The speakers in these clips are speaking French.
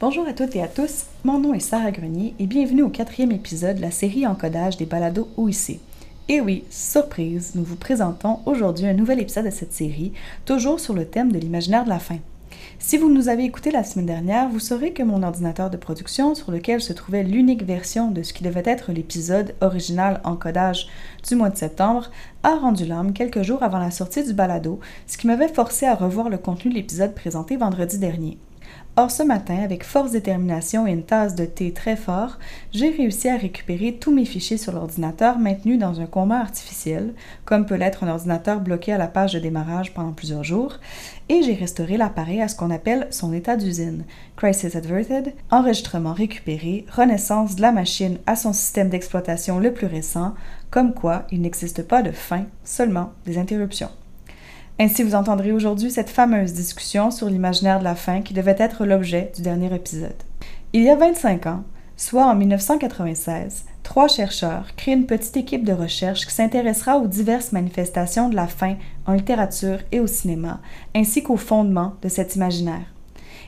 Bonjour à toutes et à tous, mon nom est Sarah Grenier et bienvenue au quatrième épisode de la série Encodage des balados OIC. Et oui, surprise, nous vous présentons aujourd'hui un nouvel épisode de cette série, toujours sur le thème de l'imaginaire de la fin. Si vous nous avez écouté la semaine dernière, vous saurez que mon ordinateur de production, sur lequel se trouvait l'unique version de ce qui devait être l'épisode original encodage du mois de septembre, a rendu l'âme quelques jours avant la sortie du balado, ce qui m'avait forcé à revoir le contenu de l'épisode présenté vendredi dernier. Or, ce matin, avec force détermination et une tasse de thé très fort, j'ai réussi à récupérer tous mes fichiers sur l'ordinateur maintenus dans un coma artificiel, comme peut l'être un ordinateur bloqué à la page de démarrage pendant plusieurs jours, et j'ai restauré l'appareil à ce qu'on appelle son état d'usine, Crisis Averted, enregistrement récupéré, renaissance de la machine à son système d'exploitation le plus récent, comme quoi il n'existe pas de fin, seulement des interruptions. Ainsi, vous entendrez aujourd'hui cette fameuse discussion sur l'imaginaire de la fin qui devait être l'objet du dernier épisode. Il y a 25 ans, soit en 1996, trois chercheurs créent une petite équipe de recherche qui s'intéressera aux diverses manifestations de la faim en littérature et au cinéma, ainsi qu'aux fondements de cet imaginaire.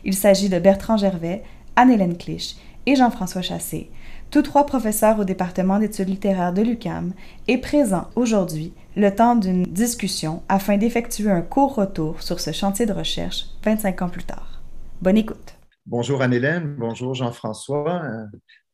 Il s'agit de Bertrand Gervais, Anne-Hélène Clich et Jean-François Chassé, tous trois professeurs au département d'études littéraires de l'UCAM et présents aujourd'hui le temps d'une discussion afin d'effectuer un court retour sur ce chantier de recherche 25 ans plus tard. Bonne écoute. Bonjour Anne-Hélène, bonjour Jean-François.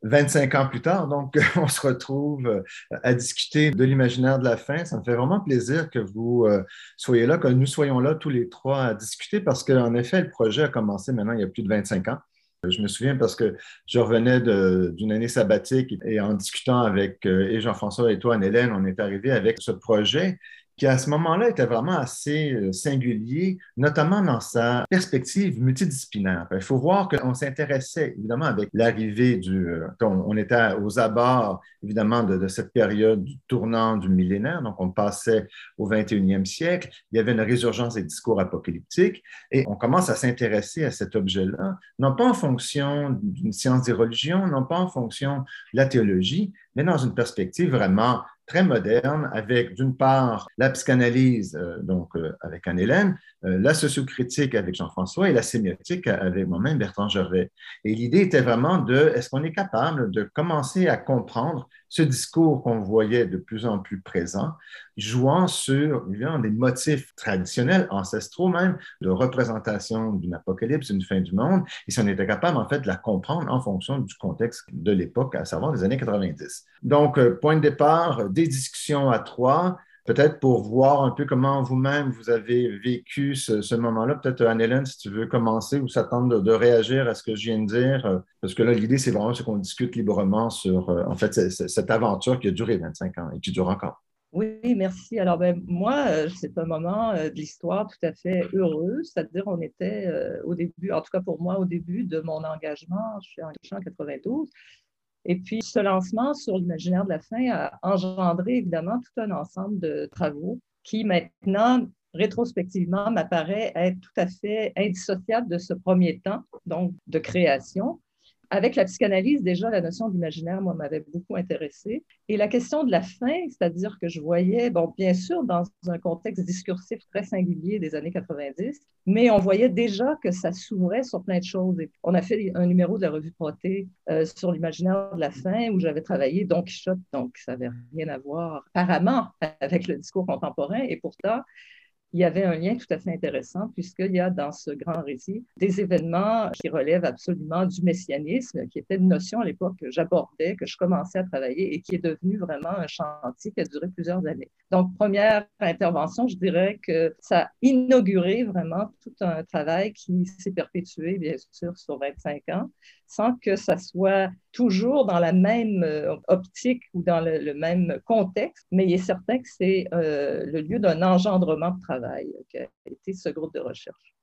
25 ans plus tard, donc on se retrouve euh, à discuter de l'imaginaire de la fin. Ça me fait vraiment plaisir que vous euh, soyez là, que nous soyons là tous les trois à discuter parce qu'en effet, le projet a commencé maintenant il y a plus de 25 ans. Je me souviens parce que je revenais d'une année sabbatique et en discutant avec euh, Jean-François et toi, Anne-Hélène, on est arrivé avec ce projet qui à ce moment-là était vraiment assez euh, singulier, notamment dans sa perspective multidisciplinaire. Il faut voir qu'on s'intéressait évidemment avec l'arrivée du... Euh, on était aux abords évidemment de, cette période du tournant du millénaire, donc on passait au 21e siècle, il y avait une résurgence des discours apocalyptiques et on commence à s'intéresser à cet objet-là, non pas en fonction d'une science des religions, non pas en fonction de la théologie, mais dans une perspective vraiment très moderne avec, d'une part, la psychanalyse, euh, donc euh, avec Anne-Hélène, euh, la sociocritique avec Jean-François et la sémiotique avec moi-même, Bertrand Gervais. Et l'idée était vraiment de, est-ce qu'on est capable de commencer à comprendre ce discours qu'on voyait de plus en plus présent, jouant sur des motifs traditionnels, ancestraux même, de représentation d'une apocalypse, d'une fin du monde, et si on était capable en fait de la comprendre en fonction du contexte de l'époque, à savoir des années 90. Donc, point de départ, des discussions à trois, peut-être pour voir un peu comment vous-même vous avez vécu ce, moment-là. Peut-être, Anne-Hélène, si tu veux commencer ou s'attendre de, réagir à ce que je viens de dire, euh, parce que là, l'idée, c'est vraiment qu'on discute librement sur, euh, en fait, cette aventure qui a duré 25 ans et qui dure encore. Oui, merci. Alors, ben, moi, euh, c'est un moment de l'histoire tout à fait heureux, c'est-à-dire on était au début, en tout cas pour moi, au début de mon engagement, je suis engagée en 92, et puis, ce lancement sur l'imaginaire de la fin a engendré évidemment tout un ensemble de travaux qui maintenant, rétrospectivement, m'apparaît être tout à fait indissociable de ce premier temps, donc de création, avec la psychanalyse, déjà, la notion d'imaginaire, moi, m'avait beaucoup intéressée. Et la question de la fin, c'est-à-dire que je voyais, bon, bien sûr, dans un contexte discursif très singulier des années 90, mais on voyait déjà que ça s'ouvrait sur plein de choses. Et on a fait un numéro de la revue Proté euh, sur l'imaginaire de la fin où j'avais travaillé Don Quichotte, donc ça n'avait rien à voir apparemment avec le discours contemporain. Et pourtant, il y avait un lien tout à fait intéressant puisqu'il y a dans ce grand récit des événements qui relèvent absolument du messianisme, qui était une notion à l'époque que j'abordais, que je commençais à travailler et qui est devenu vraiment un chantier qui a duré plusieurs années. Donc, première intervention, je dirais que ça a inauguré vraiment tout un travail qui s'est perpétué, bien sûr, sur 25 ans, sans que ça soit toujours dans la même euh, optique ou dans le, même contexte, mais il est certain que c'est euh, le lieu d'un engendrement de travail qui a été ce groupe de recherche.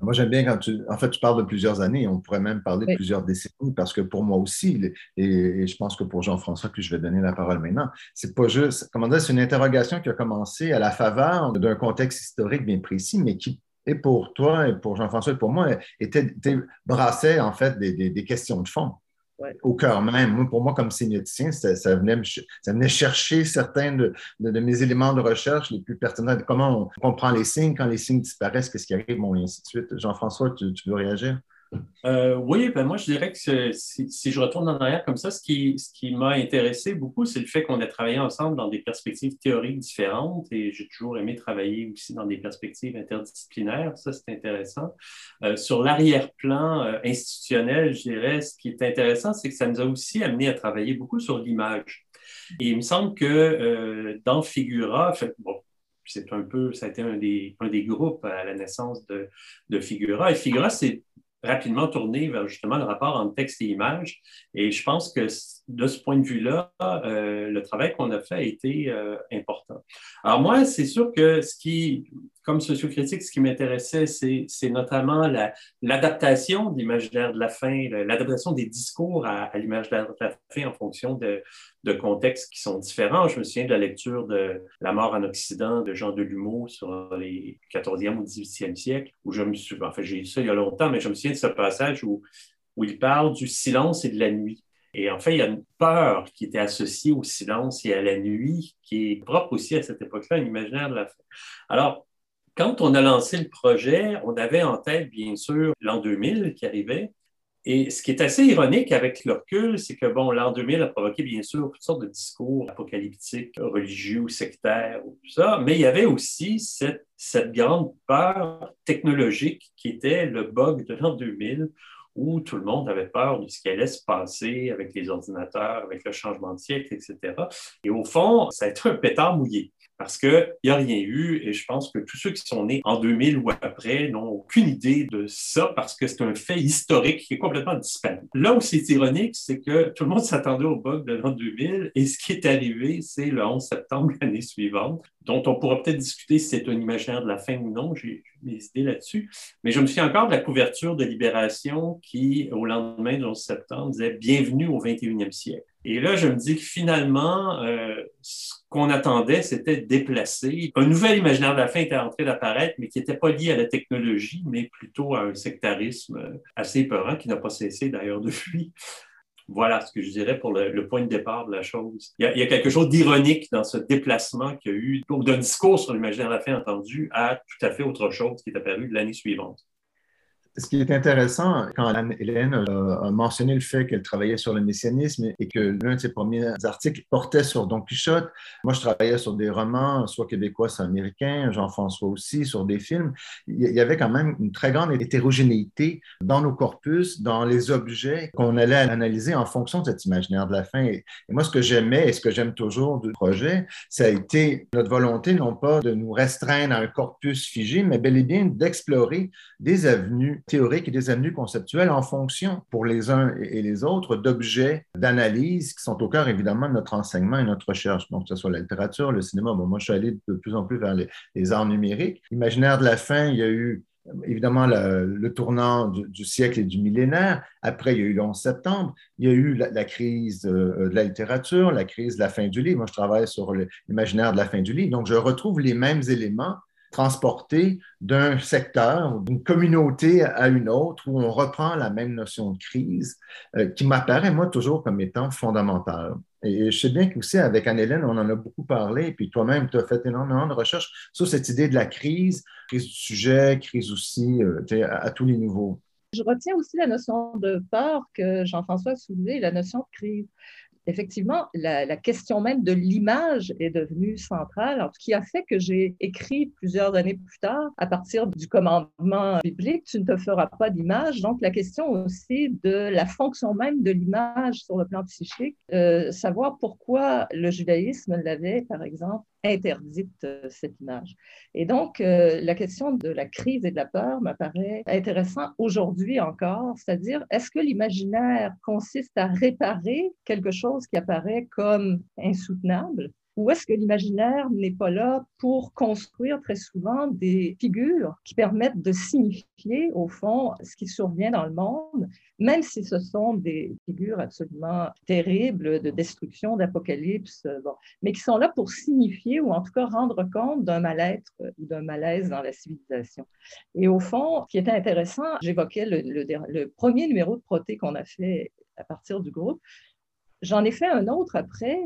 Moi, j'aime bien quand tu. En fait, tu parles de plusieurs années. On pourrait même parler de plusieurs décennies parce que pour moi aussi, et, je pense que pour Jean-François, que je vais donner la parole maintenant, c'est pas juste. Comment dire, c'est une interrogation qui a commencé à la faveur d'un contexte historique bien précis, mais qui et pour toi, et pour Jean-François, et pour moi, était, était, brassait en fait des, des questions de fond au cœur même. pour moi, comme sémioticien, ça, venait, ça venait chercher certains de, mes éléments de recherche les plus pertinents. Comment on comprend les signes, quand les signes disparaissent, qu'est-ce qui arrive, bon, et ainsi de suite. Jean-François, tu veux réagir? Euh, oui, ben moi, je dirais que si, je retourne en arrière comme ça, ce qui, m'a intéressé beaucoup, c'est le fait qu'on ait travaillé ensemble dans des perspectives théoriques différentes et j'ai toujours aimé travailler aussi dans des perspectives interdisciplinaires. Ça, c'est intéressant. Euh, sur l'arrière-plan euh, institutionnel, je dirais, ce qui est intéressant, c'est que ça nous a aussi amené à travailler beaucoup sur l'image. Et il me semble que dans Figura, bon, c'est un peu, ça a été un des, un des groupes à la naissance de, de Figura. Et Figura, c'est rapidement tourné vers justement le rapport entre texte et image. Et je pense que de ce point de vue-là, euh, le travail qu'on a fait a été euh, important. Alors moi, c'est sûr que ce qui, comme sociocritique, ce qui m'intéressait, c'est notamment l'adaptation de l'imaginaire de la fin, l'adaptation des discours à, l'imaginaire de la fin en fonction de, contextes qui sont différents. Je me souviens de la lecture de La mort en Occident de Jean Delumeau sur les 14e ou 18e siècle, où je me enfin j'ai lu ça il y a longtemps, mais je me souviens de ce passage où, où il parle du silence et de la nuit. Et en fait, il y a une peur qui était associée au silence et à la nuit, qui est propre aussi à cette époque-là, un imaginaire de la fin. Alors, quand on a lancé le projet, on avait en tête, bien sûr, l'an 2000 qui arrivait. Et ce qui est assez ironique avec le recul, c'est que, bon, l'an 2000 a provoqué, bien sûr, toutes sortes de discours apocalyptiques, religieux sectaires, ou tout ça, mais il y avait aussi cette, cette grande peur technologique qui était le bug de l'an 2000, où tout le monde avait peur de ce qui allait se passer avec les ordinateurs, avec le changement de siècle, etc. Et au fond, ça a été un pétard mouillé parce qu'il n'y a rien eu et je pense que tous ceux qui sont nés en 2000 ou après n'ont aucune idée de ça parce que c'est un fait historique qui est complètement disparu. Là où c'est ironique, c'est que tout le monde s'attendait au bug de l'an 2000 et ce qui est arrivé, c'est le 11 septembre l'année suivante, dont on pourra peut-être discuter si c'est un imaginaire de la fin ou non, j'ai mes idées là-dessus. Mais je me souviens encore de la couverture de Libération qui, au lendemain du 11 septembre, disait Bienvenue au 21e siècle. Et là, je me dis que finalement, euh, ce qu'on attendait, c'était déplacer. Un nouvel imaginaire de la fin était en train d'apparaître, mais qui n'était pas lié à la technologie, mais plutôt à un sectarisme assez épeurant, qui n'a pas cessé d'ailleurs depuis. Voilà ce que je dirais pour le, point de départ de la chose. Il y a, quelque chose d'ironique dans ce déplacement qu'il y a eu d'un discours sur l'imaginaire de la fin entendu à tout à fait autre chose qui est apparu l'année suivante ce qui est intéressant, quand Hélène a mentionné le fait qu'elle travaillait sur le messianisme et que l'un de ses premiers articles portait sur Don Quichotte, moi je travaillais sur des romans, soit québécois, soit américains, Jean-François aussi, sur des films. Il y avait quand même une très grande hétérogénéité dans nos corpus, dans les objets qu'on allait analyser en fonction de cet imaginaire de la fin. Et moi, ce que j'aimais et ce que j'aime toujours du projet, ça a été notre volonté, non pas de nous restreindre à un corpus figé, mais bel et bien d'explorer des avenues théoriques et des avenues conceptuelles en fonction, pour les uns et les autres, d'objets d'analyse qui sont au cœur, évidemment, de notre enseignement et notre recherche. Donc, que ce soit la littérature, le cinéma. moi, je suis allé de plus en plus vers les, arts numériques. Imaginaire de la fin, il y a eu évidemment le tournant du, siècle et du millénaire. Après, il y a eu le 11 septembre. Il y a eu la, crise euh, de la littérature, la crise de la fin du livre. Moi, je travaille sur l'imaginaire de la fin du livre. Donc, je retrouve les mêmes éléments transporté d'un secteur, d'une communauté à une autre, où on reprend la même notion de crise, euh, qui m'apparaît, moi, toujours comme étant fondamentale. Et je sais bien qu'aussi, avec Anne-Hélène, on en a beaucoup parlé, puis toi-même, tu as fait énormément de recherches sur cette idée de la crise, crise du sujet, crise aussi euh, à, à, tous les niveaux. Je retiens aussi la notion de peur que Jean-François a soulevée, la notion de crise effectivement, la, question même de l'image est devenue centrale, ce qui a fait que j'ai écrit plusieurs années plus tard, à partir du commandement biblique, tu ne te feras pas d'image. Donc, la question aussi de la fonction même de l'image sur le plan psychique, euh, savoir pourquoi le judaïsme l'avait, par exemple, interdite euh, cette image. Et donc, euh, la question de la crise et de la peur m'apparaît intéressant aujourd'hui encore, c'est-à-dire, est-ce que l'imaginaire consiste à réparer quelque chose qui apparaît comme insoutenable? Ou est-ce que l'imaginaire n'est pas là pour construire très souvent des figures qui permettent de signifier, au fond, ce qui survient dans le monde, même si ce sont des figures absolument terribles de destruction, d'apocalypse, mais qui sont là pour signifier ou en tout cas rendre compte d'un mal-être ou d'un malaise dans la civilisation. Et au fond, ce qui était intéressant, j'évoquais le, le premier numéro de Proté qu'on a fait à partir du groupe. J'en ai fait un autre après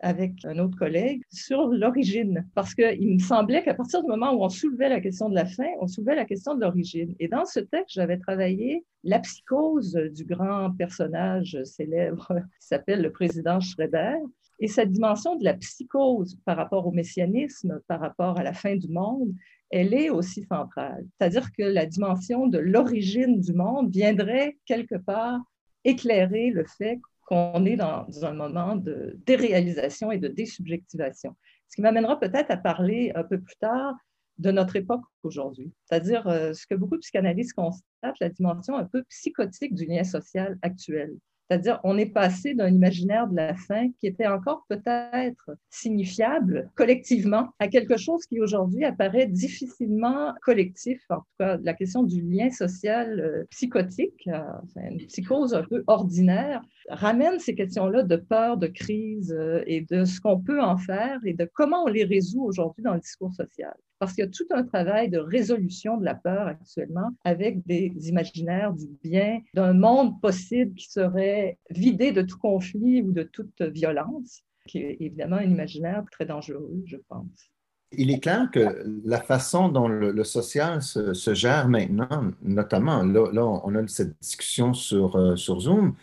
avec un autre collègue sur l'origine, parce qu'il me semblait qu'à partir du moment où on soulevait la question de la fin, on soulevait la question de l'origine. Et dans ce texte, j'avais travaillé la psychose du grand personnage célèbre qui s'appelle le président Schroeder. Et cette dimension de la psychose par rapport au messianisme, par rapport à la fin du monde, elle est aussi centrale. C'est-à-dire que la dimension de l'origine du monde viendrait quelque part éclairer le fait qu'on est dans un moment de déréalisation et de désubjectivation. Ce qui m'amènera peut-être à parler un peu plus tard de notre époque aujourd'hui, c'est-à-dire euh, ce que beaucoup de psychanalystes constatent, la dimension un peu psychotique du lien social actuel. C'est-à-dire, on est passé d'un imaginaire de la fin qui était encore peut-être signifiable collectivement à quelque chose qui aujourd'hui apparaît difficilement collectif. En tout cas, la question du lien social euh, psychotique, euh, une psychose un peu ordinaire, ramène ces questions-là de peur, de crise euh, et de ce qu'on peut en faire et de comment on les résout aujourd'hui dans le discours social parce qu'il y a tout un travail de résolution de la peur actuellement avec des imaginaires du bien, d'un monde possible qui serait vidé de tout conflit ou de toute violence, qui est évidemment un imaginaire très dangereux, je pense. Il est clair que la façon dont le, social se, gère maintenant, notamment, là, on a cette discussion sur, euh, Zoom,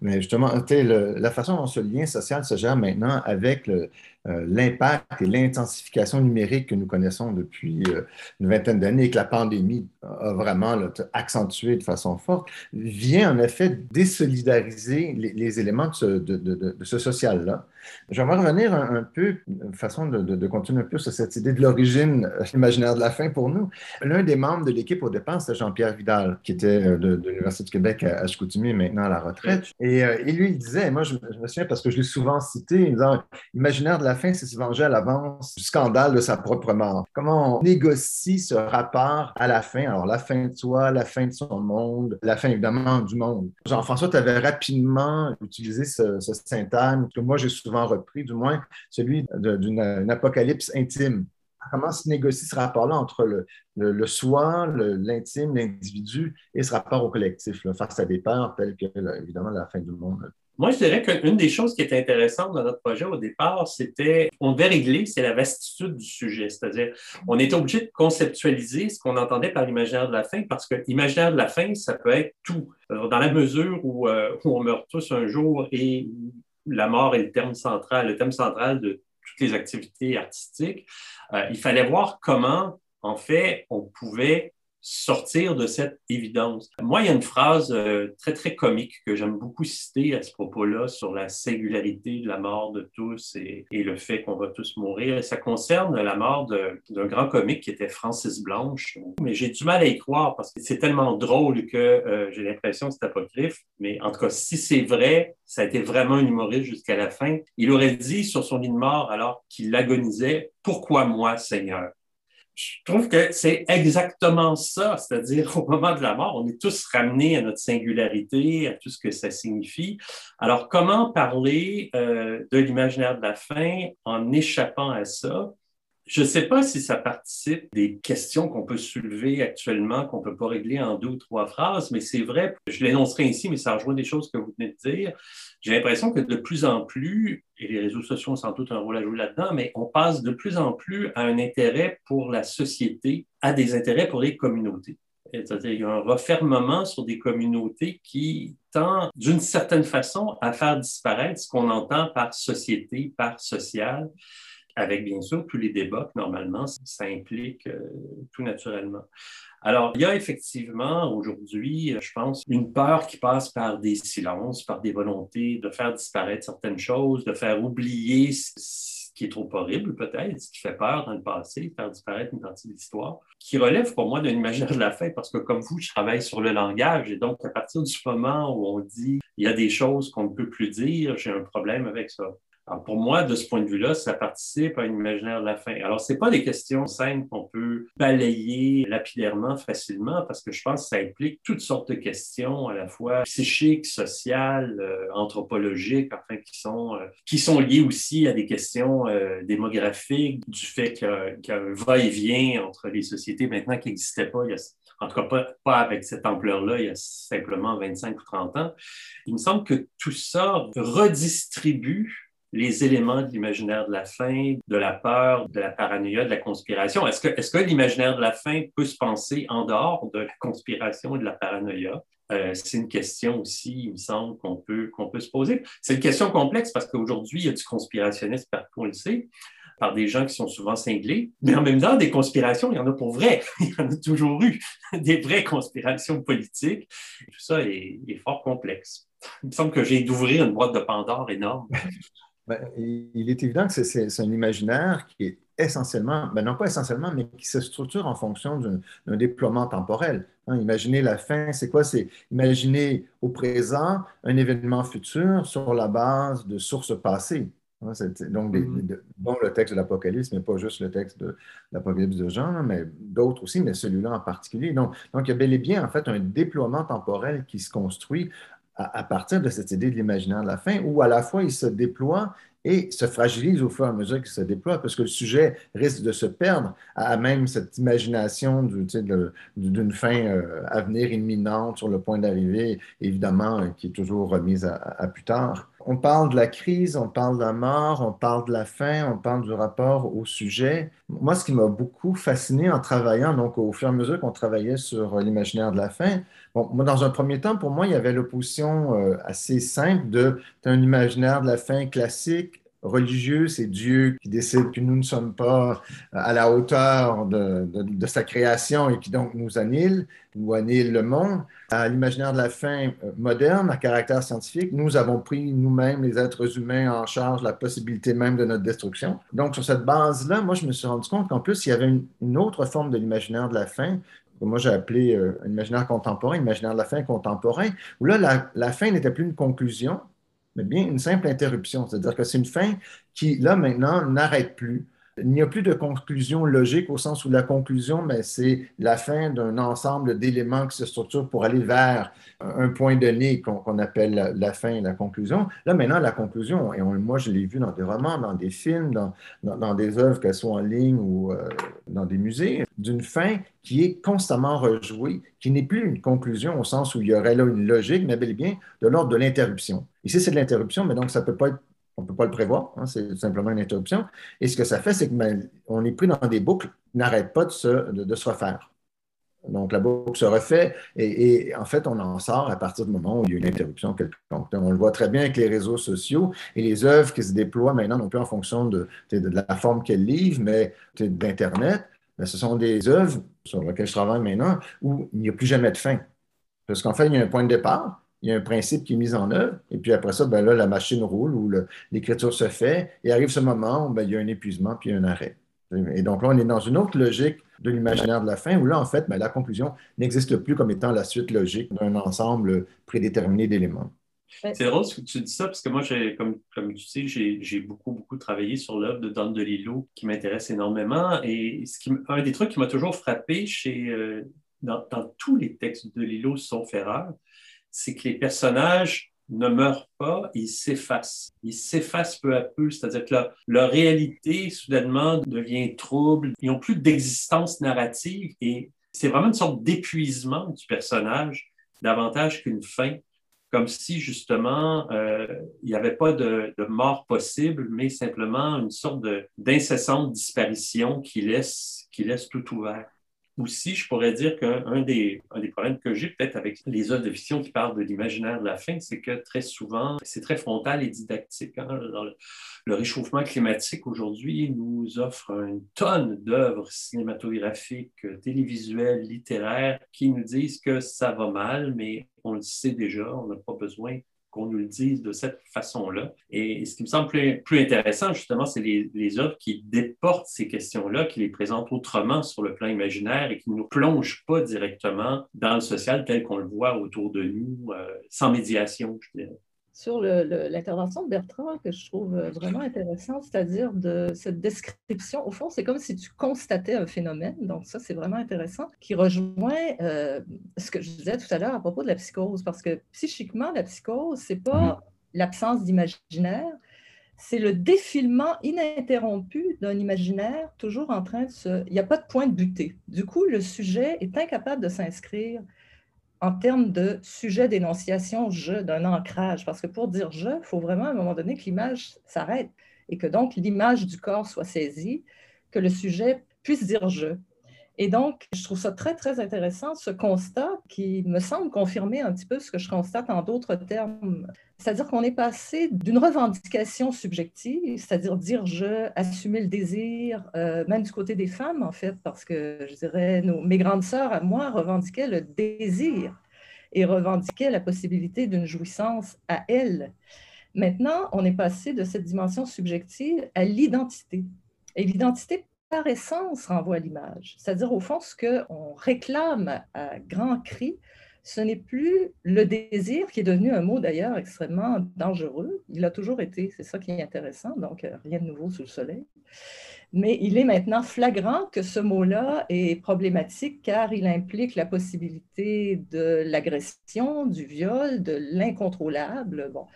mais justement, la façon dont ce lien social se gère maintenant avec le, l'impact et l'intensification numérique que nous connaissons depuis euh, une vingtaine d'années et que la pandémie a vraiment accentué de façon forte, vient en effet désolidariser les, éléments de ce, social-là. J'aimerais revenir un, peu, une façon de, continuer un peu sur cette idée de l'origine euh, imaginaire de la fin pour nous. L'un des membres de l'équipe au départ, c'était Jean-Pierre Vidal, qui était de, l'Université du Québec à, Chicoutimi, maintenant à la retraite. Et, lui, il disait, moi je, me souviens parce que je l'ai souvent cité, il disait, imaginaire de la fin, c'est se venger à l'avance du scandale de sa propre mort. Comment on négocie ce rapport à la fin? Alors, la fin de soi, la fin de son monde, la fin évidemment du monde. Jean-François, tu avais rapidement utilisé ce, ce syntagme que moi j'ai souvent repris, du moins celui d'une apocalypse intime comment se négocie ce rapport-là entre le, soi, l'intime, l'individu et ce rapport au collectif face à des peurs telles que, évidemment, la fin du monde? Moi, je dirais qu'une des choses qui était intéressante dans notre projet au départ, c'était, on devait régler, c'est la vastitude du sujet. C'est-à-dire, on était obligé de conceptualiser ce qu'on entendait par l'imaginaire de la fin, parce que l'imaginaire de la fin, ça peut être tout. Dans la mesure où, euh, où on meurt tous un jour et la mort est le thème central, le thème central de toutes les activités artistiques, euh, il fallait voir comment, en fait, on pouvait sortir de cette évidence. Moi, il y a une phrase euh, très, très comique que j'aime beaucoup citer à ce propos-là sur la singularité de la mort de tous et, le fait qu'on va tous mourir. Ça concerne la mort d'un grand comique qui était Francis Blanche. Mais j'ai du mal à y croire parce que c'est tellement drôle que euh, j'ai l'impression que c'est apocryphe. Mais en tout cas, si c'est vrai, ça a été vraiment un humoriste jusqu'à la fin. Il aurait dit sur son lit de mort alors qu'il agonisait, Pourquoi moi, Seigneur? Je trouve que c'est exactement ça, c'est-à-dire au moment de la mort, on est tous ramenés à notre singularité, à tout ce que ça signifie. Alors, comment parler euh, de l'imaginaire de la fin en échappant à ça? Je ne sais pas si ça participe des questions qu'on peut soulever actuellement, qu'on ne peut pas régler en deux ou trois phrases, mais c'est vrai, je l'énoncerai ici, mais ça rejoint des choses que vous venez de dire. J'ai l'impression que de plus en plus, et les réseaux sociaux ont sans doute un rôle à jouer là-dedans, mais on passe de plus en plus à un intérêt pour la société, à des intérêts pour les communautés. C'est-à-dire qu'il y a un refermement sur des communautés qui tend, d'une certaine façon, à faire disparaître ce qu'on entend par société, par social avec bien sûr tous les débats que normalement ça implique euh, tout naturellement. Alors, il y a effectivement aujourd'hui, je pense, une peur qui passe par des silences, par des volontés de faire disparaître certaines choses, de faire oublier ce qui est trop horrible peut-être, ce qui fait peur dans le passé, faire disparaître une partie de l'histoire, qui relève pour moi d'un imaginaire de la fin, parce que comme vous, je travaille sur le langage, et donc à partir du moment où on dit il y a des choses qu'on ne peut plus dire, j'ai un problème avec ça. Pour moi, de ce point de vue-là, ça participe à un imaginaire de la fin. Alors, ce pas des questions simples qu'on peut balayer lapidairement, facilement, parce que je pense que ça implique toutes sortes de questions, à la fois psychiques, sociales, euh, anthropologiques, enfin, qui sont, euh, qui sont liées aussi à des questions euh, démographiques, du fait qu'il y, a un va-et-vient entre les sociétés maintenant qui n'existaient pas il y a en tout cas pas, pas avec cette ampleur-là il y a simplement 25 ou 30 ans. Il me semble que tout ça redistribue les éléments de l'imaginaire de la fin, de la peur, de la paranoïa, de la conspiration. Est-ce que, l'imaginaire de la fin peut se penser en dehors de la conspiration et de la paranoïa? Euh, c'est une question aussi, il me semble, qu'on peut, peut se poser. C'est une question complexe parce qu'aujourd'hui, il y a du conspirationnisme partout, on le sait, par des gens qui sont souvent cinglés. Mais en même temps, des conspirations, il y en a pour vrai. Il y en a toujours eu des vraies conspirations politiques. Tout ça est, est fort complexe. Il me semble que j'ai d'ouvrir une boîte de Pandore énorme. Ben, il est évident que c'est un imaginaire qui est essentiellement, ben non pas essentiellement, mais qui se structure en fonction d'un déploiement temporel. Hein, imaginez la fin, c'est quoi? C'est imaginer au présent un événement futur sur la base de sources passées. Hein, donc, mm-hmm. bon, le texte de l'Apocalypse, mais pas juste le texte de l'Apocalypse de Jean, mais d'autres aussi, mais celui-là en particulier. Donc, donc, il y a bel et bien, en fait, un déploiement temporel qui se construit à, partir de cette idée de l'imaginaire de la fin, où à la fois il se déploie et se fragilise au fur et à mesure qu'il se déploie, parce que le sujet risque de se perdre à même cette imagination d'une fin euh, à venir imminente sur le point d'arriver, évidemment, euh, qui est toujours remise à plus tard. On parle de la crise, on parle de la mort, on parle de la fin, on parle du rapport au sujet. Moi, ce qui m'a beaucoup fasciné en travaillant, donc au fur et à mesure qu'on travaillait sur l'imaginaire de la fin, moi, dans un premier temps, pour moi, il y avait l'opposition euh, assez simple de un imaginaire de la fin classique religieux, c'est Dieu qui décide que nous ne sommes pas à la hauteur de, sa création et qui donc nous annule ou annule le monde. À l'imaginaire de la fin euh, moderne, à caractère scientifique, nous avons pris nous-mêmes, les êtres humains, en charge la possibilité même de notre destruction. Donc, sur cette base-là, moi, je me suis rendu compte qu'en plus, il y avait une, autre forme de l'imaginaire de la fin moi j'ai appelé euh, imaginaire contemporain, imaginaire de la fin contemporain, où là, la fin n'était plus une conclusion, mais bien une simple interruption. C'est-à-dire que c'est une fin qui, là, maintenant, n'arrête plus. Il n'y a plus de conclusion logique au sens où la conclusion, mais c'est la fin d'un ensemble d'éléments qui se structurent pour aller vers un point donné qu'on appelle la, fin et la conclusion. Là, maintenant, la conclusion, et moi, je l'ai vu dans des romans, dans des films, dans, dans, des œuvres, qu'elles soient en ligne ou euh, dans des musées, d'une fin qui est constamment rejouée, qui n'est plus une conclusion au sens où il y aurait là une logique, mais bel et bien de l'ordre de l'interruption. Ici, c'est de l'interruption, mais donc ça ne peut pas être on ne peut pas le prévoir, hein, c'est simplement une interruption. Et ce que ça fait, c'est qu'on ben, est pris dans des boucles qui n'arrêtent pas de se, refaire. Donc, la boucle se refait et, en fait, on en sort à partir du moment où il y a une interruption quelconque. On le voit très bien avec les réseaux sociaux et les œuvres qui se déploient maintenant, non plus en fonction de, la forme qu'elles livrent, mais d'Internet. Mais ce sont des œuvres sur lesquelles je travaille maintenant où il n'y a plus jamais de fin. Parce qu'en fait, il y a un point de départ, il y a un principe qui est mis en œuvre, et puis après ça, ben là, la machine roule ou l'écriture se fait, et arrive ce moment où ben, il y a un épuisement puis un arrêt. Et donc là, on est dans une autre logique de l'imaginaire de la fin, où là, en fait, ben, la conclusion n'existe plus comme étant la suite logique d'un ensemble prédéterminé d'éléments. C'est drôle que tu dis ça, parce que moi, comme, comme tu sais, j'ai beaucoup, beaucoup travaillé sur l'œuvre de Don DeLillo, qui m'intéresse énormément. Et ce qui, un des trucs qui m'a toujours frappé chez, euh, dans, dans, tous les textes de Lillo, sauf erreur, c'est que les personnages ne meurent pas, ils s'effacent. Ils s'effacent peu à peu, c'est-à-dire que leur réalité, soudainement, devient trouble. Ils n'ont plus d'existence narrative et c'est vraiment une sorte d'épuisement du personnage, davantage qu'une fin, comme si justement euh, il n'y avait pas de, mort possible, mais simplement une sorte d'incessante disparition qui laisse, qui laisse tout ouvert. Aussi, je pourrais dire qu'un des, problèmes que j'ai peut-être avec les œuvres de fiction qui parlent de l'imaginaire de la fin, c'est que très souvent, c'est très frontal et didactique. Hein. le, réchauffement climatique aujourd'hui nous offre une tonne d'œuvres cinématographiques, télévisuelles, littéraires qui nous disent que ça va mal, mais on le sait déjà, on n'a pas besoin qu'on nous le dise de cette façon-là. Et ce qui me semble plus, intéressant, justement, c'est les, œuvres qui déportent ces questions-là, qui les présentent autrement sur le plan imaginaire et qui ne nous plongent pas directement dans le social tel qu'on le voit autour de nous, euh, sans médiation, je dirais. Sur l'intervention de Bertrand que je trouve vraiment intéressante, c'est-à-dire de cette description. Au fond, c'est comme si tu constatais un phénomène, donc ça, c'est vraiment intéressant, qui rejoint euh, ce que je disais tout à l'heure à propos de la psychose, parce que psychiquement, la psychose, c'est pas l'absence d'imaginaire, c'est le défilement ininterrompu d'un imaginaire toujours en train de se... Il n'y a pas de point de butée. Du coup, le sujet est incapable de s'inscrire en termes de sujet d'énonciation je, d'un ancrage. Parce que pour dire je, il faut vraiment à un moment donné que l'image s'arrête et que donc l'image du corps soit saisie, que le sujet puisse dire je. Et donc, je trouve ça très, très intéressant, ce constat qui me semble confirmer un petit peu ce que je constate en d'autres termes. C'est-à-dire qu'on est passé d'une revendication subjective, c'est-à-dire dire je, assumer le désir, euh, même du côté des femmes, en fait, parce que je dirais, mes grandes sœurs à moi revendiquaient le désir et revendiquaient la possibilité d'une jouissance à elles. Maintenant, on est passé de cette dimension subjective à l'identité. Et l'identité par essence renvoie à l'image. C'est-à-dire, au fond, ce qu'on réclame à grands cris, ce n'est plus le désir, qui est devenu un mot d'ailleurs extrêmement dangereux. Il a toujours été, c'est ça qui est intéressant, donc euh, rien de nouveau sous le soleil. Mais il est maintenant flagrant que ce mot-là est problématique car il implique la possibilité de l'agression, du viol, de l'incontrôlable. Bon.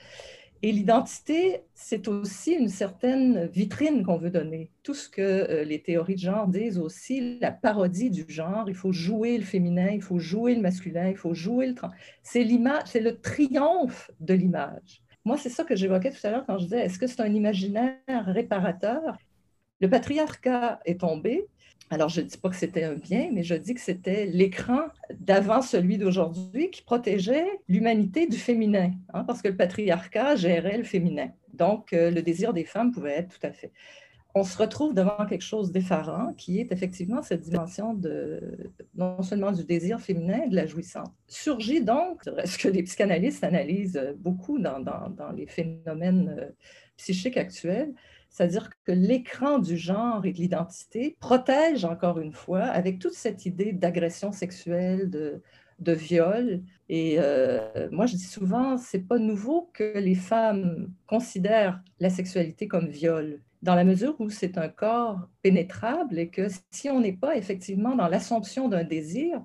Et l'identité, c'est aussi une certaine vitrine qu'on veut donner. Tout ce que euh, les théories de genre disent aussi, la parodie du genre, il faut jouer le féminin, il faut jouer le masculin, il faut jouer le trans. C'est l'image, c'est le triomphe de l'image. Moi, c'est ça que j'évoquais tout à l'heure quand je disais, est-ce que c'est un imaginaire réparateur? Le patriarcat est tombé, alors, je ne dis pas que c'était un bien, mais je dis que c'était l'écran d'avant celui d'aujourd'hui qui protégeait l'humanité du féminin, hein, parce que le patriarcat gérait le féminin. Donc, euh, le désir des femmes pouvait être tout à fait. On se retrouve devant quelque chose d'effarant qui est effectivement cette dimension de non seulement du désir féminin, de la jouissance. Surgit donc, ce que les psychanalystes analysent beaucoup dans, dans les phénomènes euh, psychiques actuels, c'est-à-dire que l'écran du genre et de l'identité protège encore une fois, avec toute cette idée d'agression sexuelle, de, viol. Et euh, moi, je dis souvent, c'est pas nouveau que les femmes considèrent la sexualité comme viol, dans la mesure où c'est un corps pénétrable et que si on n'est pas effectivement dans l'assomption d'un désir,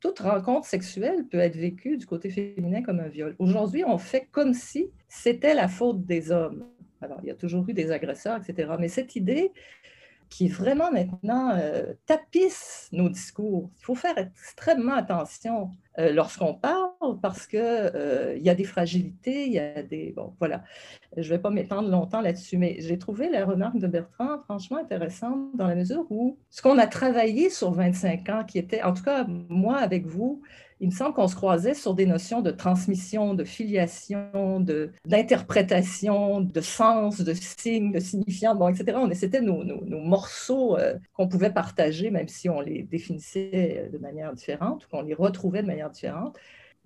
toute rencontre sexuelle peut être vécue du côté féminin comme un viol. Aujourd'hui, on fait comme si c'était la faute des hommes. Alors, il y a toujours eu des agresseurs, etc. Mais cette idée qui vraiment maintenant euh, tapisse nos discours. Il faut faire extrêmement attention euh, lorsqu'on parle parce qu'il euh, y a des fragilités, il y a des... Bon, voilà. Je ne vais pas m'étendre longtemps là-dessus, mais j'ai trouvé la remarque de Bertrand franchement intéressante dans la mesure où ce qu'on a travaillé sur 25 ans, qui était, en tout cas, moi avec vous, il me semble qu'on se croisait sur des notions de transmission, de filiation, d'interprétation, de, sens, de signe, de signifiant, bon, etc. C'était nos, nos, morceaux euh, qu'on pouvait partager, même si on les définissait de manière différente ou qu'on les retrouvait de manière différente.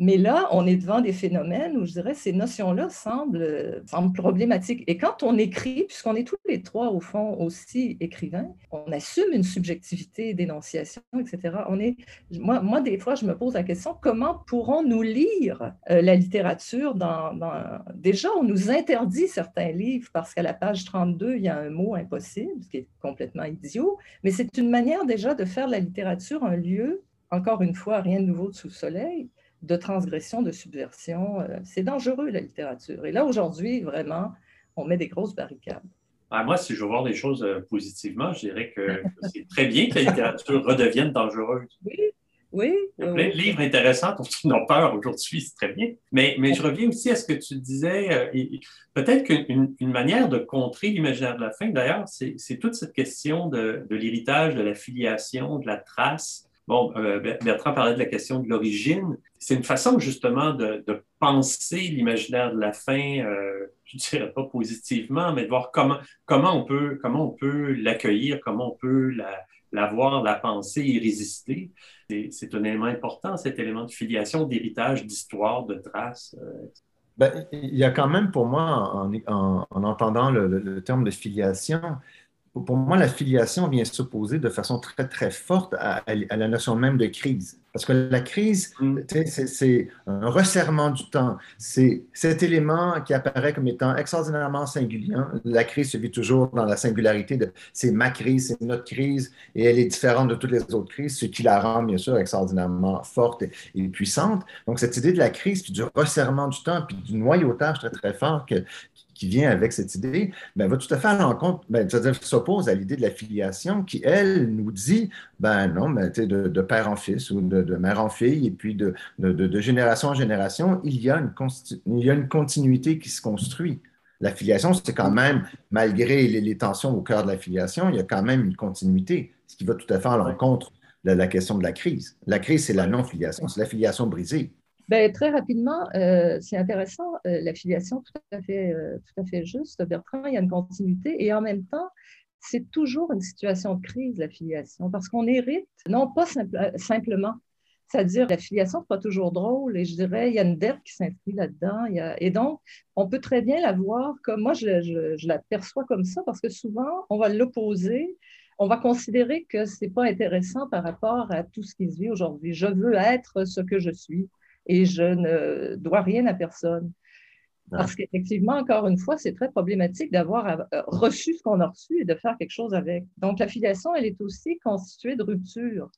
Mais là, on est devant des phénomènes où je dirais ces notions-là semblent, problématiques. Et quand on écrit, puisqu'on est tous les trois au fond aussi écrivains, on assume une subjectivité d'énonciation, etc. On est, moi, moi, des fois, je me pose la question comment pourrons-nous lire euh, la littérature dans, Déjà, on nous interdit certains livres parce qu'à la page 32, il y a un mot impossible, ce qui est complètement idiot, mais c'est une manière déjà de faire de la littérature un lieu, encore une fois, rien de nouveau sous le soleil, de transgression, de subversion. Euh, c'est dangereux, la littérature. Et là, aujourd'hui, vraiment, on met des grosses barricades. Ah, moi, si je veux voir les choses euh, positivement, je dirais que c'est très bien que la littérature redevienne dangereuse. Oui, oui. Il y a plein de livres intéressants dont ils ont peur aujourd'hui, c'est très bien. Mais, mais je reviens aussi à ce que tu disais. Euh, peut-être qu'une une manière de contrer l'imaginaire de la fin, d'ailleurs, c'est toute cette question de, de l'héritage, de la filiation, de la trace. Bon, euh, Bertrand parlait de la question de l'origine. C'est une façon justement de, penser l'imaginaire de la fin, euh, je ne dirais pas positivement, mais de voir comment, comment on peut, comment on peut l'accueillir, comment on peut la, la voir, la penser et résister. C'est un élément important, cet élément de filiation, d'héritage, d'histoire, de traces. Euh. Ben, il y a quand même pour moi, en, entendant le, terme de filiation, pour moi, la filiation vient s'opposer de façon très, très forte à, la notion même de crise. Parce que la crise, Mm. c'est un resserrement du temps. C'est cet élément qui apparaît comme étant extraordinairement singulier. La crise se vit toujours dans la singularité de c'est ma crise, c'est notre crise, et elle est différente de toutes les autres crises, ce qui la rend, bien sûr, extraordinairement forte et, et puissante. Donc, cette idée de la crise, puis du resserrement du temps, puis du noyautage très, très fort que, qui vient avec cette idée, ben, va tout à fait à l'encontre, ben, s'oppose à l'idée de la filiation qui, elle, nous dit, ben non, ben, de, de, père en fils ou de, de, mère en fille, et puis de, de génération en génération, il y, a une il y a une continuité qui se construit. La filiation, c'est quand même, malgré les, les, tensions au cœur de la filiation, il y a quand même une continuité, ce qui va tout à fait à l'encontre de la question de la crise. La crise, c'est la non-filiation, c'est la filiation brisée. Bien, très rapidement, euh, c'est intéressant, euh, l'affiliation, tout à fait, euh, tout à fait juste, Bertrand, il y a une continuité et en même temps, c'est toujours une situation de crise, l'affiliation, parce qu'on hérite, non pas simple, simplement, c'est-à-dire l'affiliation, n'est pas toujours drôle et je dirais, il y a une dette qui s'inscrit là-dedans. Et donc, on peut très bien la voir comme, moi, je, je la perçois comme ça parce que souvent, on va l'opposer on va considérer que ce n'est pas intéressant par rapport à tout ce qui se vit aujourd'hui. Je veux être ce que je suis et je ne dois rien à personne. Parce qu'effectivement, encore une fois, c'est très problématique d'avoir reçu ce qu'on a reçu et de faire quelque chose avec. Donc, l'affiliation, elle est aussi constituée de rupture.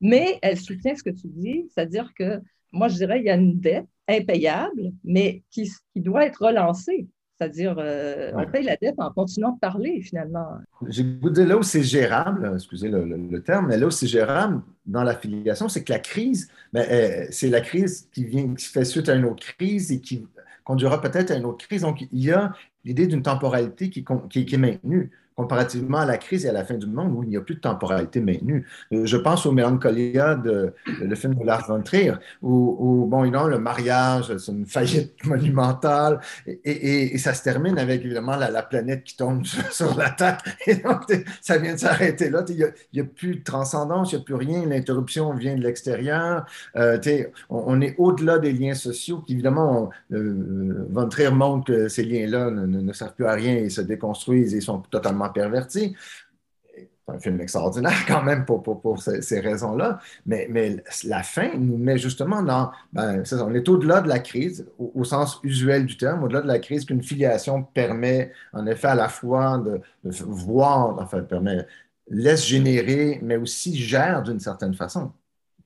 Mais elle soutient ce que tu dis, c'est-à-dire que moi, je dirais, il y a une dette impayable, mais qui, qui doit être relancée. C'est-à-dire, euh, on paye la dette en continuant de parler, finalement. J'ai goûté là où c'est gérable, excusez le, le, le, terme, mais là où c'est gérable dans l'affiliation, c'est que la crise, ben, euh, c'est la crise qui, vient, qui fait suite à une autre crise et qui conduira peut-être à une autre crise. Donc, il y a l'idée d'une temporalité qui, qui, qui est maintenue comparativement à la crise et à la fin du monde où il n'y a plus de temporalité maintenue. Je pense au Mélancolia de, le film de Lars von Trier, où, où bon, you know, le mariage, c'est une faillite monumentale, et, ça se termine avec évidemment la, la planète qui tombe sur, la Terre, et donc ça vient de s'arrêter là. Il n'y a, plus de transcendance, il n'y a plus rien, l'interruption vient de l'extérieur. Euh, on, est au-delà des liens sociaux, qui évidemment, on, euh, von Trier montre que ces liens-là ne, servent plus à rien et se déconstruisent et sont totalement perverti. C'est un film extraordinaire quand même pour, pour, pour ces, raisons-là, mais, mais, la fin nous met justement dans, ben, ça, on est au-delà de la crise, au, sens usuel du terme, au-delà de la crise qu'une filiation permet en effet à la fois de, voir, enfin permet, laisse générer, mais aussi gère d'une certaine façon,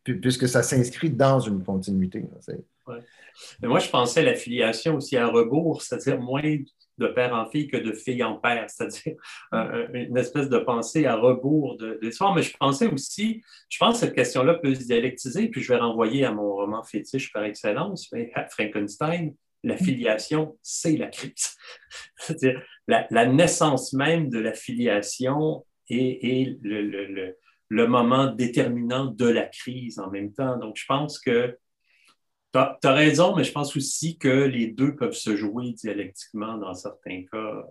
puisque ça s'inscrit dans une continuité. Mais moi, je pensais la filiation aussi à rebours, c'est-à-dire moins de père en fille que de fille en père, c'est-à-dire euh, une espèce de pensée à rebours de, de l'histoire. Mais je pensais aussi, je pense que cette question-là peut se dialectiser, puis je vais renvoyer à mon roman fétiche par excellence, mais à Frankenstein, la filiation, c'est la crise. c'est-à-dire la, la, naissance même de la filiation et, et le, le, le, le moment déterminant de la crise en même temps. Donc, je pense que tu as, raison, mais je pense aussi que les deux peuvent se jouer dialectiquement dans certains cas.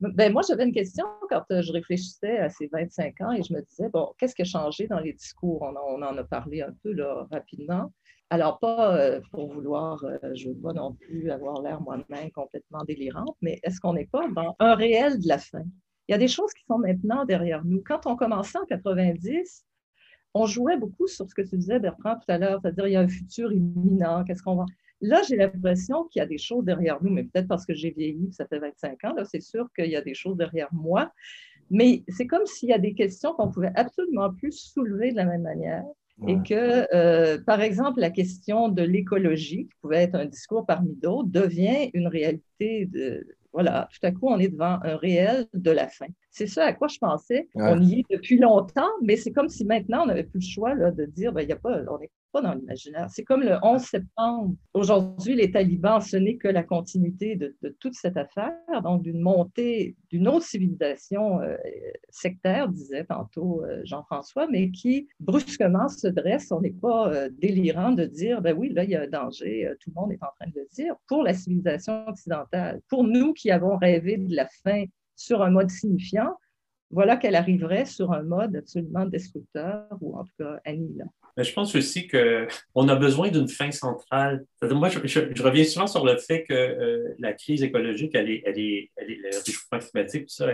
Ben, moi, j'avais une question quand je réfléchissais à ces 25 ans et je me disais, bon, qu'est-ce qui a changé dans les discours? On, on, en a parlé un peu là, rapidement. Alors, pas euh, pour vouloir, euh, je ne veux pas non plus avoir l'air moi-même complètement délirante, mais est-ce qu'on n'est pas dans un réel de la fin? Il y a des choses qui sont maintenant derrière nous. Quand on commençait en 90, on jouait beaucoup sur ce que tu disais, Bertrand, tout à l'heure, c'est-à-dire il y a un futur imminent, qu'est-ce qu'on va? Là, j'ai l'impression qu'il y a des choses derrière nous, mais peut-être parce que j'ai vieilli, ça fait 25 ans, là, c'est sûr qu'il y a des choses derrière moi. Mais c'est comme s'il y a des questions qu'on pouvait absolument plus soulever de la même manière. Ouais. Et que, euh, par exemple, la question de l'écologie, qui pouvait être un discours parmi d'autres, devient une réalité de, voilà, tout à coup, on est devant un réel de la fin. C'est ça à quoi je pensais. Ouais. On y est depuis longtemps, mais c'est comme si maintenant, on n'avait plus le choix là, de dire, ben, y a pas, on n'est pas dans l'imaginaire. C'est comme le 11 septembre. Aujourd'hui, les talibans, ce n'est que la continuité de, de, toute cette affaire, donc d'une montée d'une autre civilisation euh, sectaire, disait tantôt euh, Jean-François, mais qui brusquement se dresse. On n'est pas euh, délirant de dire, ben oui, là, il y a un danger, tout le monde est en train de le dire, pour la civilisation occidentale. Pour nous qui avons rêvé de la fin sur un mode signifiant, voilà qu'elle arriverait sur un mode absolument destructeur ou en tout cas annihilant. Mais je pense aussi qu'on a besoin d'une fin centrale. Moi, je, reviens souvent sur le fait que euh, la crise écologique, elle est, elle est, elle est le réchauffement climatique, tout ça,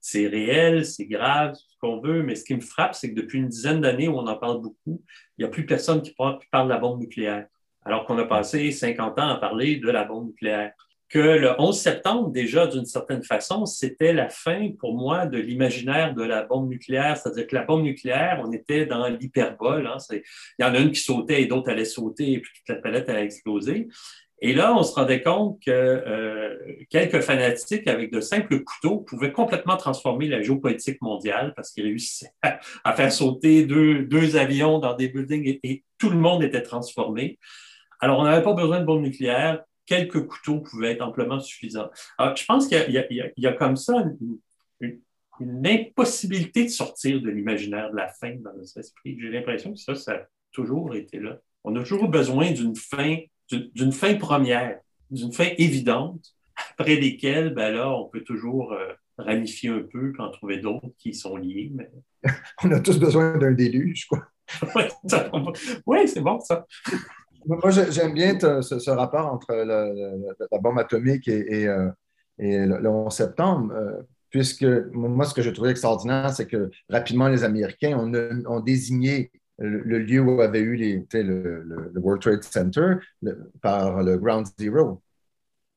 c'est réel, c'est grave, ce qu'on veut, mais ce qui me frappe, c'est que depuis une dizaine d'années où on en parle beaucoup, il n'y a plus personne qui parle, qui parle de la bombe nucléaire, alors qu'on a passé 50 ans à parler de la bombe nucléaire que le 11 septembre, déjà, d'une certaine façon, c'était la fin pour moi de l'imaginaire de la bombe nucléaire. C'est-à-dire que la bombe nucléaire, on était dans l'hyperbole. Hein, il y en a une qui sautait et d'autres allaient sauter et puis toute la planète allait exploser. Et là, on se rendait compte que euh, quelques fanatiques avec de simples couteaux pouvaient complètement transformer la géopolitique mondiale parce qu'ils réussissaient à, faire sauter deux, deux, avions dans des buildings et tout le monde était transformé. Alors, on n'avait pas besoin de bombes nucléaires quelques couteaux pouvaient être amplement suffisants. Alors, je pense qu'il y, a comme ça une, impossibilité de sortir de l'imaginaire de la fin dans notre esprit. J'ai l'impression que ça, ça a toujours été là. On a toujours besoin d'une fin, d'une fin première, d'une fin évidente, après lesquelles, ben là, on peut toujours euh, ramifier un peu, puis en trouver d'autres qui sont liés. on a tous besoin d'un déluge, quoi. oui, c'est bon, ça. Moi, j'aime bien ce, rapport entre la bombe atomique et, euh, le, 11 septembre, euh, puisque moi, ce que je trouvais extraordinaire, c'est que rapidement, les Américains ont, désigné le, lieu où avait eu les, le, World Trade Center par le Ground Zero.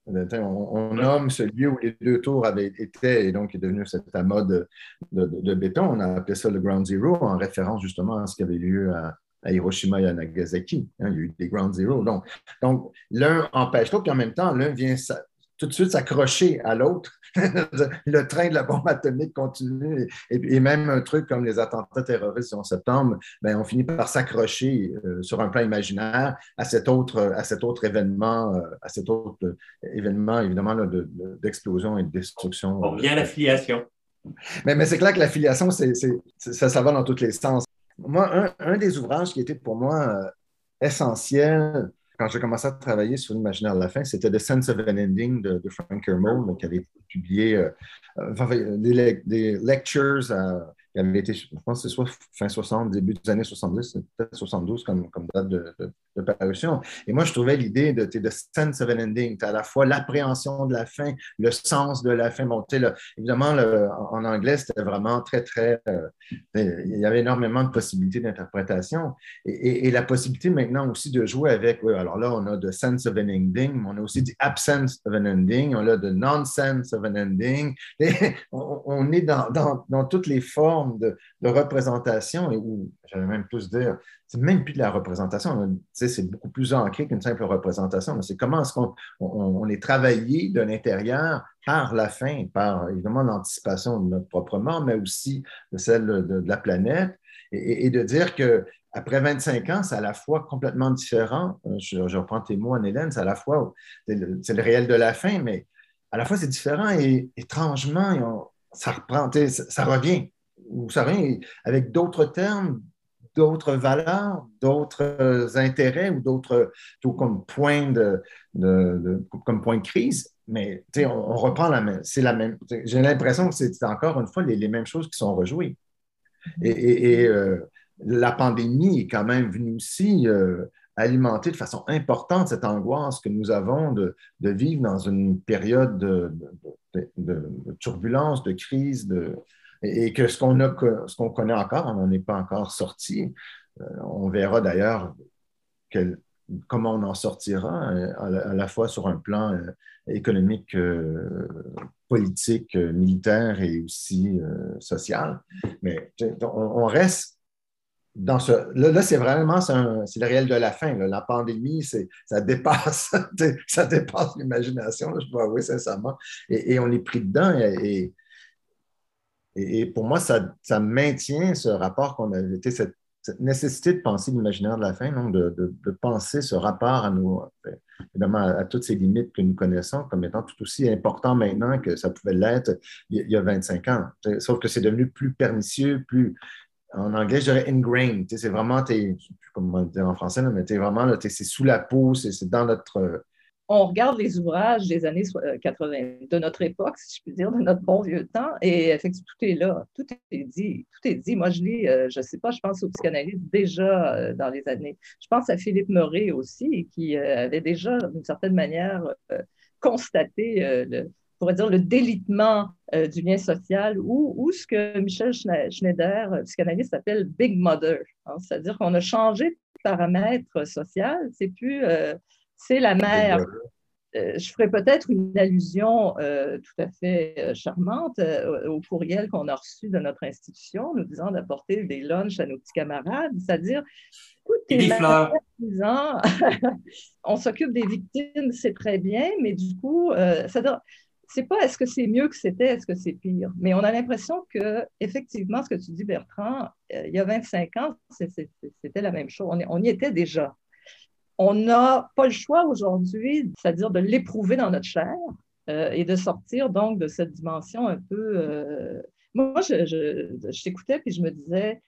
On, nomme ce lieu où les deux tours avaient été et donc est devenu cet amas de, de, béton. On a appelé ça le Ground Zero en référence justement à ce qui avait lieu à, à Hiroshima et à Nagasaki. Hein, il y a eu des Ground Zero. Donc, donc l'un empêche l'autre, puis en même temps, l'un vient tout de suite s'accrocher à l'autre. le train de la bombe atomique continue. Et, même un truc comme les attentats terroristes en septembre, ben, on finit par s'accrocher euh, sur un plan imaginaire à cet autre, à cet autre événement, euh, à cet autre événement, évidemment, d'explosion et de destruction. On revient à l'affiliation. Mais, mais c'est clair que l'affiliation, ça, ça va dans tous les sens. Moi, un, des ouvrages qui était pour moi euh, essentiel quand j'ai commencé à travailler sur l'imaginaire de la fin, c'était The Sense of an Ending de, Frank Kermode, qui avait publié, euh, euh, des, lectures à il avait été, je pense c'est soit fin 60, début des années 70, peut-être 72 comme, comme date de, de, parution. Et moi, je trouvais l'idée de, de sense of an ending, à la fois l'appréhension de la fin, le sens de la fin. Bon, évidemment, en anglais, c'était vraiment très, très. Euh, il y avait énormément de possibilités d'interprétation. Et, et, la possibilité maintenant aussi de jouer avec. alors là, on a the sense of an ending, mais on a aussi the absence of an ending, on a the nonsense of an ending. On, on, est dans, dans, dans toutes les formes de, représentation, et où, j'allais même plus dire, c'est même plus de la représentation, c'est beaucoup plus ancré qu'une simple représentation. C'est comment est-ce qu'on on, est travaillé de l'intérieur par la fin, par évidemment l'anticipation de notre propre mort, mais aussi de celle de, la planète, et, de dire que après 25 ans, c'est à la fois complètement différent. Euh, je, reprends tes mots, Anne-Hélène, c'est à la fois, c'est le, réel de la fin, mais à la fois c'est différent et étrangement, ça reprend, ça revient ou ça vient avec d'autres termes, d'autres valeurs, d'autres intérêts ou d'autres comme point de, comme point de crise. Mais on, on, reprend la même. C'est la même. J'ai l'impression que c'est encore une fois les, mêmes choses qui sont rejouées. Et, euh, la pandémie est quand même venue aussi euh, alimenter de façon importante cette angoisse que nous avons de, vivre dans une période de, de turbulence, de crise, de, et, que ce qu'on qu'on connaît encore, on n'en est pas encore sorti. Euh, on verra d'ailleurs comment on en sortira, euh, à la, fois sur un plan euh, économique, politique, militaire et aussi social. Mais on, reste dans ce. Là, c'est vraiment c'est le réel de la fin. La pandémie, ça dépasse, ça dépasse l'imagination, je dois avouer sincèrement. Et, on est pris dedans. et, pour moi, ça, maintient ce rapport qu'on avait été, cette, nécessité de penser l'imaginaire de la fin, non? De, penser ce rapport à nous, évidemment, à, toutes ces limites que nous connaissons comme étant tout aussi important maintenant que ça pouvait l'être il, y a 25 ans. Sauf que c'est devenu plus pernicieux, plus, en anglais, je dirais ingrained. C'est vraiment, plus comment dire en français, mais es vraiment, c'est sous la peau, c'est dans notre on regarde les ouvrages des années 80, euh, de notre époque, si je puis dire, de notre bon vieux temps, et effectivement, tout est là, tout est dit, tout est dit. Moi, je lis, euh, je ne sais pas, je pense aux psychanalystes déjà euh, dans les années. Je pense à Philippe Murray aussi, qui avait déjà, d'une certaine manière, constaté le, pourrait dire, le délitement du lien social ou, ou, ce que Michel Schneider, psychanalyste, appelle Big Mother. Hein. C'est-à-dire qu'on a changé de paramètre social. C'est plus c'est la mère. Euh, je ferai peut-être une allusion euh, tout à fait euh, charmante au courriel qu'on a reçu de notre institution, nous disant d'apporter des lunchs à nos petits camarades, c'est-à-dire, écoutez, on s'occupe des victimes, c'est très bien, mais du coup, ça c'est pas est-ce que c'est mieux que c'était, est-ce que c'est pire. Mais on a l'impression que, effectivement, ce que tu dis, Bertrand, il y a 25 ans, c'était la même chose. on y était déjà on n'a pas le choix aujourd'hui, c'est-à-dire de l'éprouver dans notre chair euh, et de sortir donc de cette dimension un peu. Euh, moi, je, t'écoutais puis je me disais,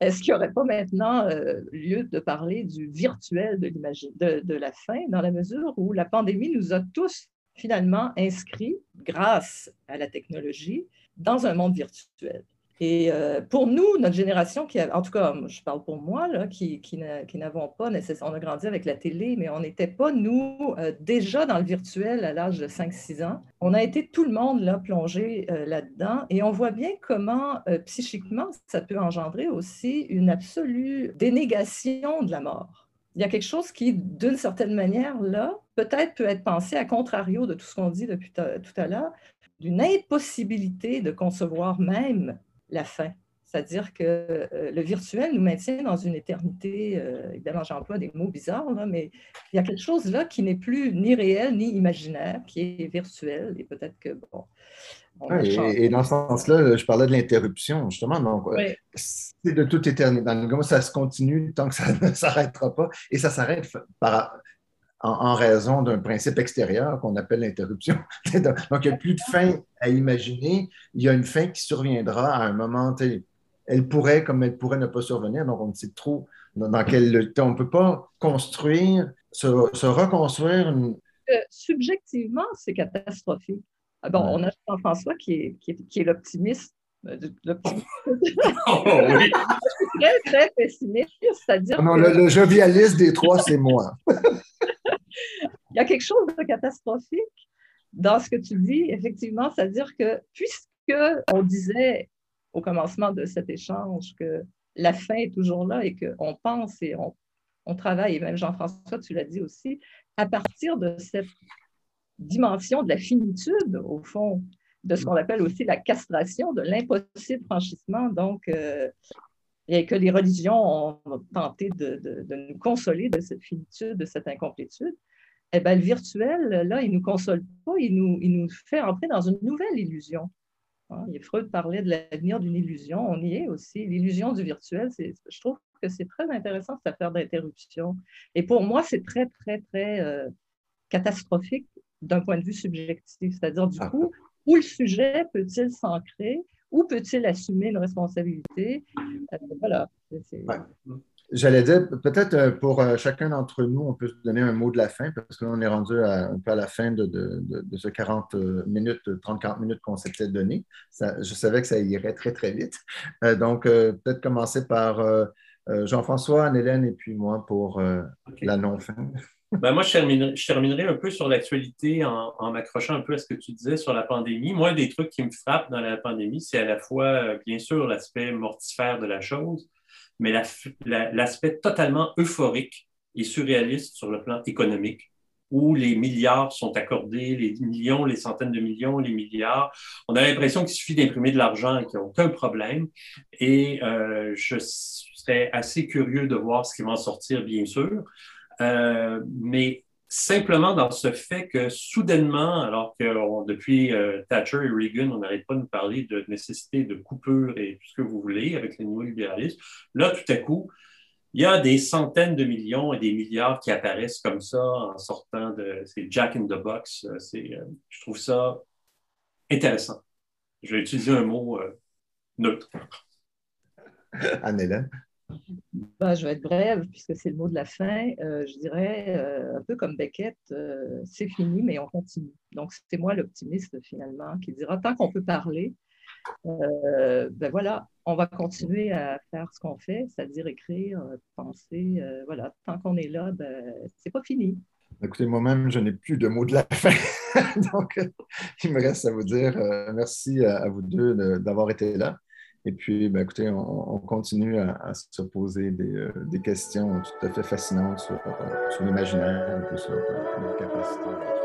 est-ce qu'il n'y aurait pas maintenant euh, lieu de parler du virtuel de, de, de la fin, dans la mesure où la pandémie nous a tous finalement inscrits, grâce à la technologie, dans un monde virtuel? Et euh, pour nous, notre génération, qui en tout cas, je parle pour moi, qui, qui n'avons pas nécessairement, on a grandi avec la télé, mais on n'était pas, nous, euh, déjà dans le virtuel à l'âge de 5-6 ans. On a été tout le monde là, plongé euh, là-dedans et on voit bien comment, psychiquement, ça peut engendrer aussi une absolue dénégation de la mort. Il y a quelque chose qui, d'une certaine manière, là, peut-être peut être pensé à contrario de tout ce qu'on dit depuis tout à l'heure, d'une impossibilité de concevoir même la fin. C'est-à-dire que euh, le virtuel nous maintient dans une éternité, euh, évidemment j'emploie des mots bizarres, mais il y a quelque chose là qui n'est plus ni réel ni imaginaire, qui est virtuel, et peut-être que, bon... et, dans ce sens-là, je parlais de l'interruption, justement. Donc, c'est de toute éternité. Dans le ça se continue tant que ça ne s'arrêtera pas, et ça s'arrête par, en, raison d'un principe extérieur qu'on appelle l'interruption. Donc, il n'y a plus de fin à imaginer. Il y a une fin qui surviendra à un moment. Elle pourrait, comme elle pourrait ne pas survenir. Donc, on ne sait trop dans quel temps. On ne peut pas construire, se, reconstruire. Une... Euh, subjectivement, c'est catastrophique. Ah bon, on a Jean-François qui est, qui est, qui est l'optimiste euh, oh, oui. très, très pessimiste, c'est-à-dire. Ah non, le, le, jovialiste des trois, c'est moi. Il y a quelque chose de catastrophique dans ce que tu dis, effectivement, c'est-à-dire que puisque on disait au commencement de cet échange que la fin est toujours là et qu'on pense et on, travaille, et même Jean-François, tu l'as dit aussi, à partir de cette dimension de la finitude, au fond, de ce qu'on appelle aussi la castration, de l'impossible franchissement, donc, euh, et que les religions ont tenté de, nous consoler de cette finitude, de cette incomplétude, eh bien, le virtuel, là, il ne nous console pas, il nous, il nous fait entrer dans une nouvelle illusion. Hein, Freud parlait de l'avenir d'une illusion, on y est aussi. L'illusion du virtuel, je trouve que c'est très intéressant cette affaire d'interruption. Et pour moi, c'est très, très, très euh, catastrophique d'un point de vue subjectif. C'est-à-dire, du ah. coup, où le sujet peut-il s'ancrer? Où peut-il assumer une responsabilité? Euh, voilà. J'allais dire, peut-être euh, pour euh, chacun d'entre nous, on peut se donner un mot de la fin, parce que là, on est rendu un peu à la fin de, de, ce 40 minutes, 30-40 minutes qu'on s'était donné. je savais que ça irait très, très vite. donc, peut-être commencer par Jean-François, Anne-Hélène et puis moi pour la non-fin. Ben moi, je terminerai, un peu sur l'actualité en, m'accrochant un peu à ce que tu disais sur la pandémie. Moi, un des trucs qui me frappent dans la pandémie, c'est à la fois, euh, bien sûr, l'aspect mortifère de la chose, mais l'aspect totalement euphorique et surréaliste sur le plan économique, où les milliards sont accordés, les millions, les centaines de millions, les milliards. On a l'impression qu'il suffit d'imprimer de l'argent et qu'il n'y a aucun problème. Et euh, je serais assez curieux de voir ce qui va en sortir, bien sûr. Euh, mais simplement dans ce fait que soudainement, alors que depuis euh, Thatcher et Reagan, on n'arrête pas de nous parler de nécessité de coupure et tout ce que vous voulez avec les nouveaux libéralistes, là, tout à coup, il y a des centaines de millions et des milliards qui apparaissent comme ça en sortant de. C'est Jack in the Box. Euh, c'est, je trouve ça intéressant. Je vais utiliser un mot neutre. Anne-Hélène. Ben, je vais être brève puisque c'est le mot de la fin. Euh, je dirais, euh, un peu comme Beckett, c'est fini, mais on continue. Donc, c'est moi l'optimiste finalement qui dira tant qu'on peut parler, ben voilà, on va continuer à faire ce qu'on fait, c'est-à-dire écrire, penser. voilà, tant qu'on est là, ben, c'est pas fini. Écoutez, moi-même, je n'ai plus de mots de la fin. Donc, il me reste à vous dire merci à, vous deux d'avoir été là. Et puis, ben, écoutez, on, continue à, se poser des, des, questions tout à fait fascinantes sur, sur l'imaginaire et sur nos capacités.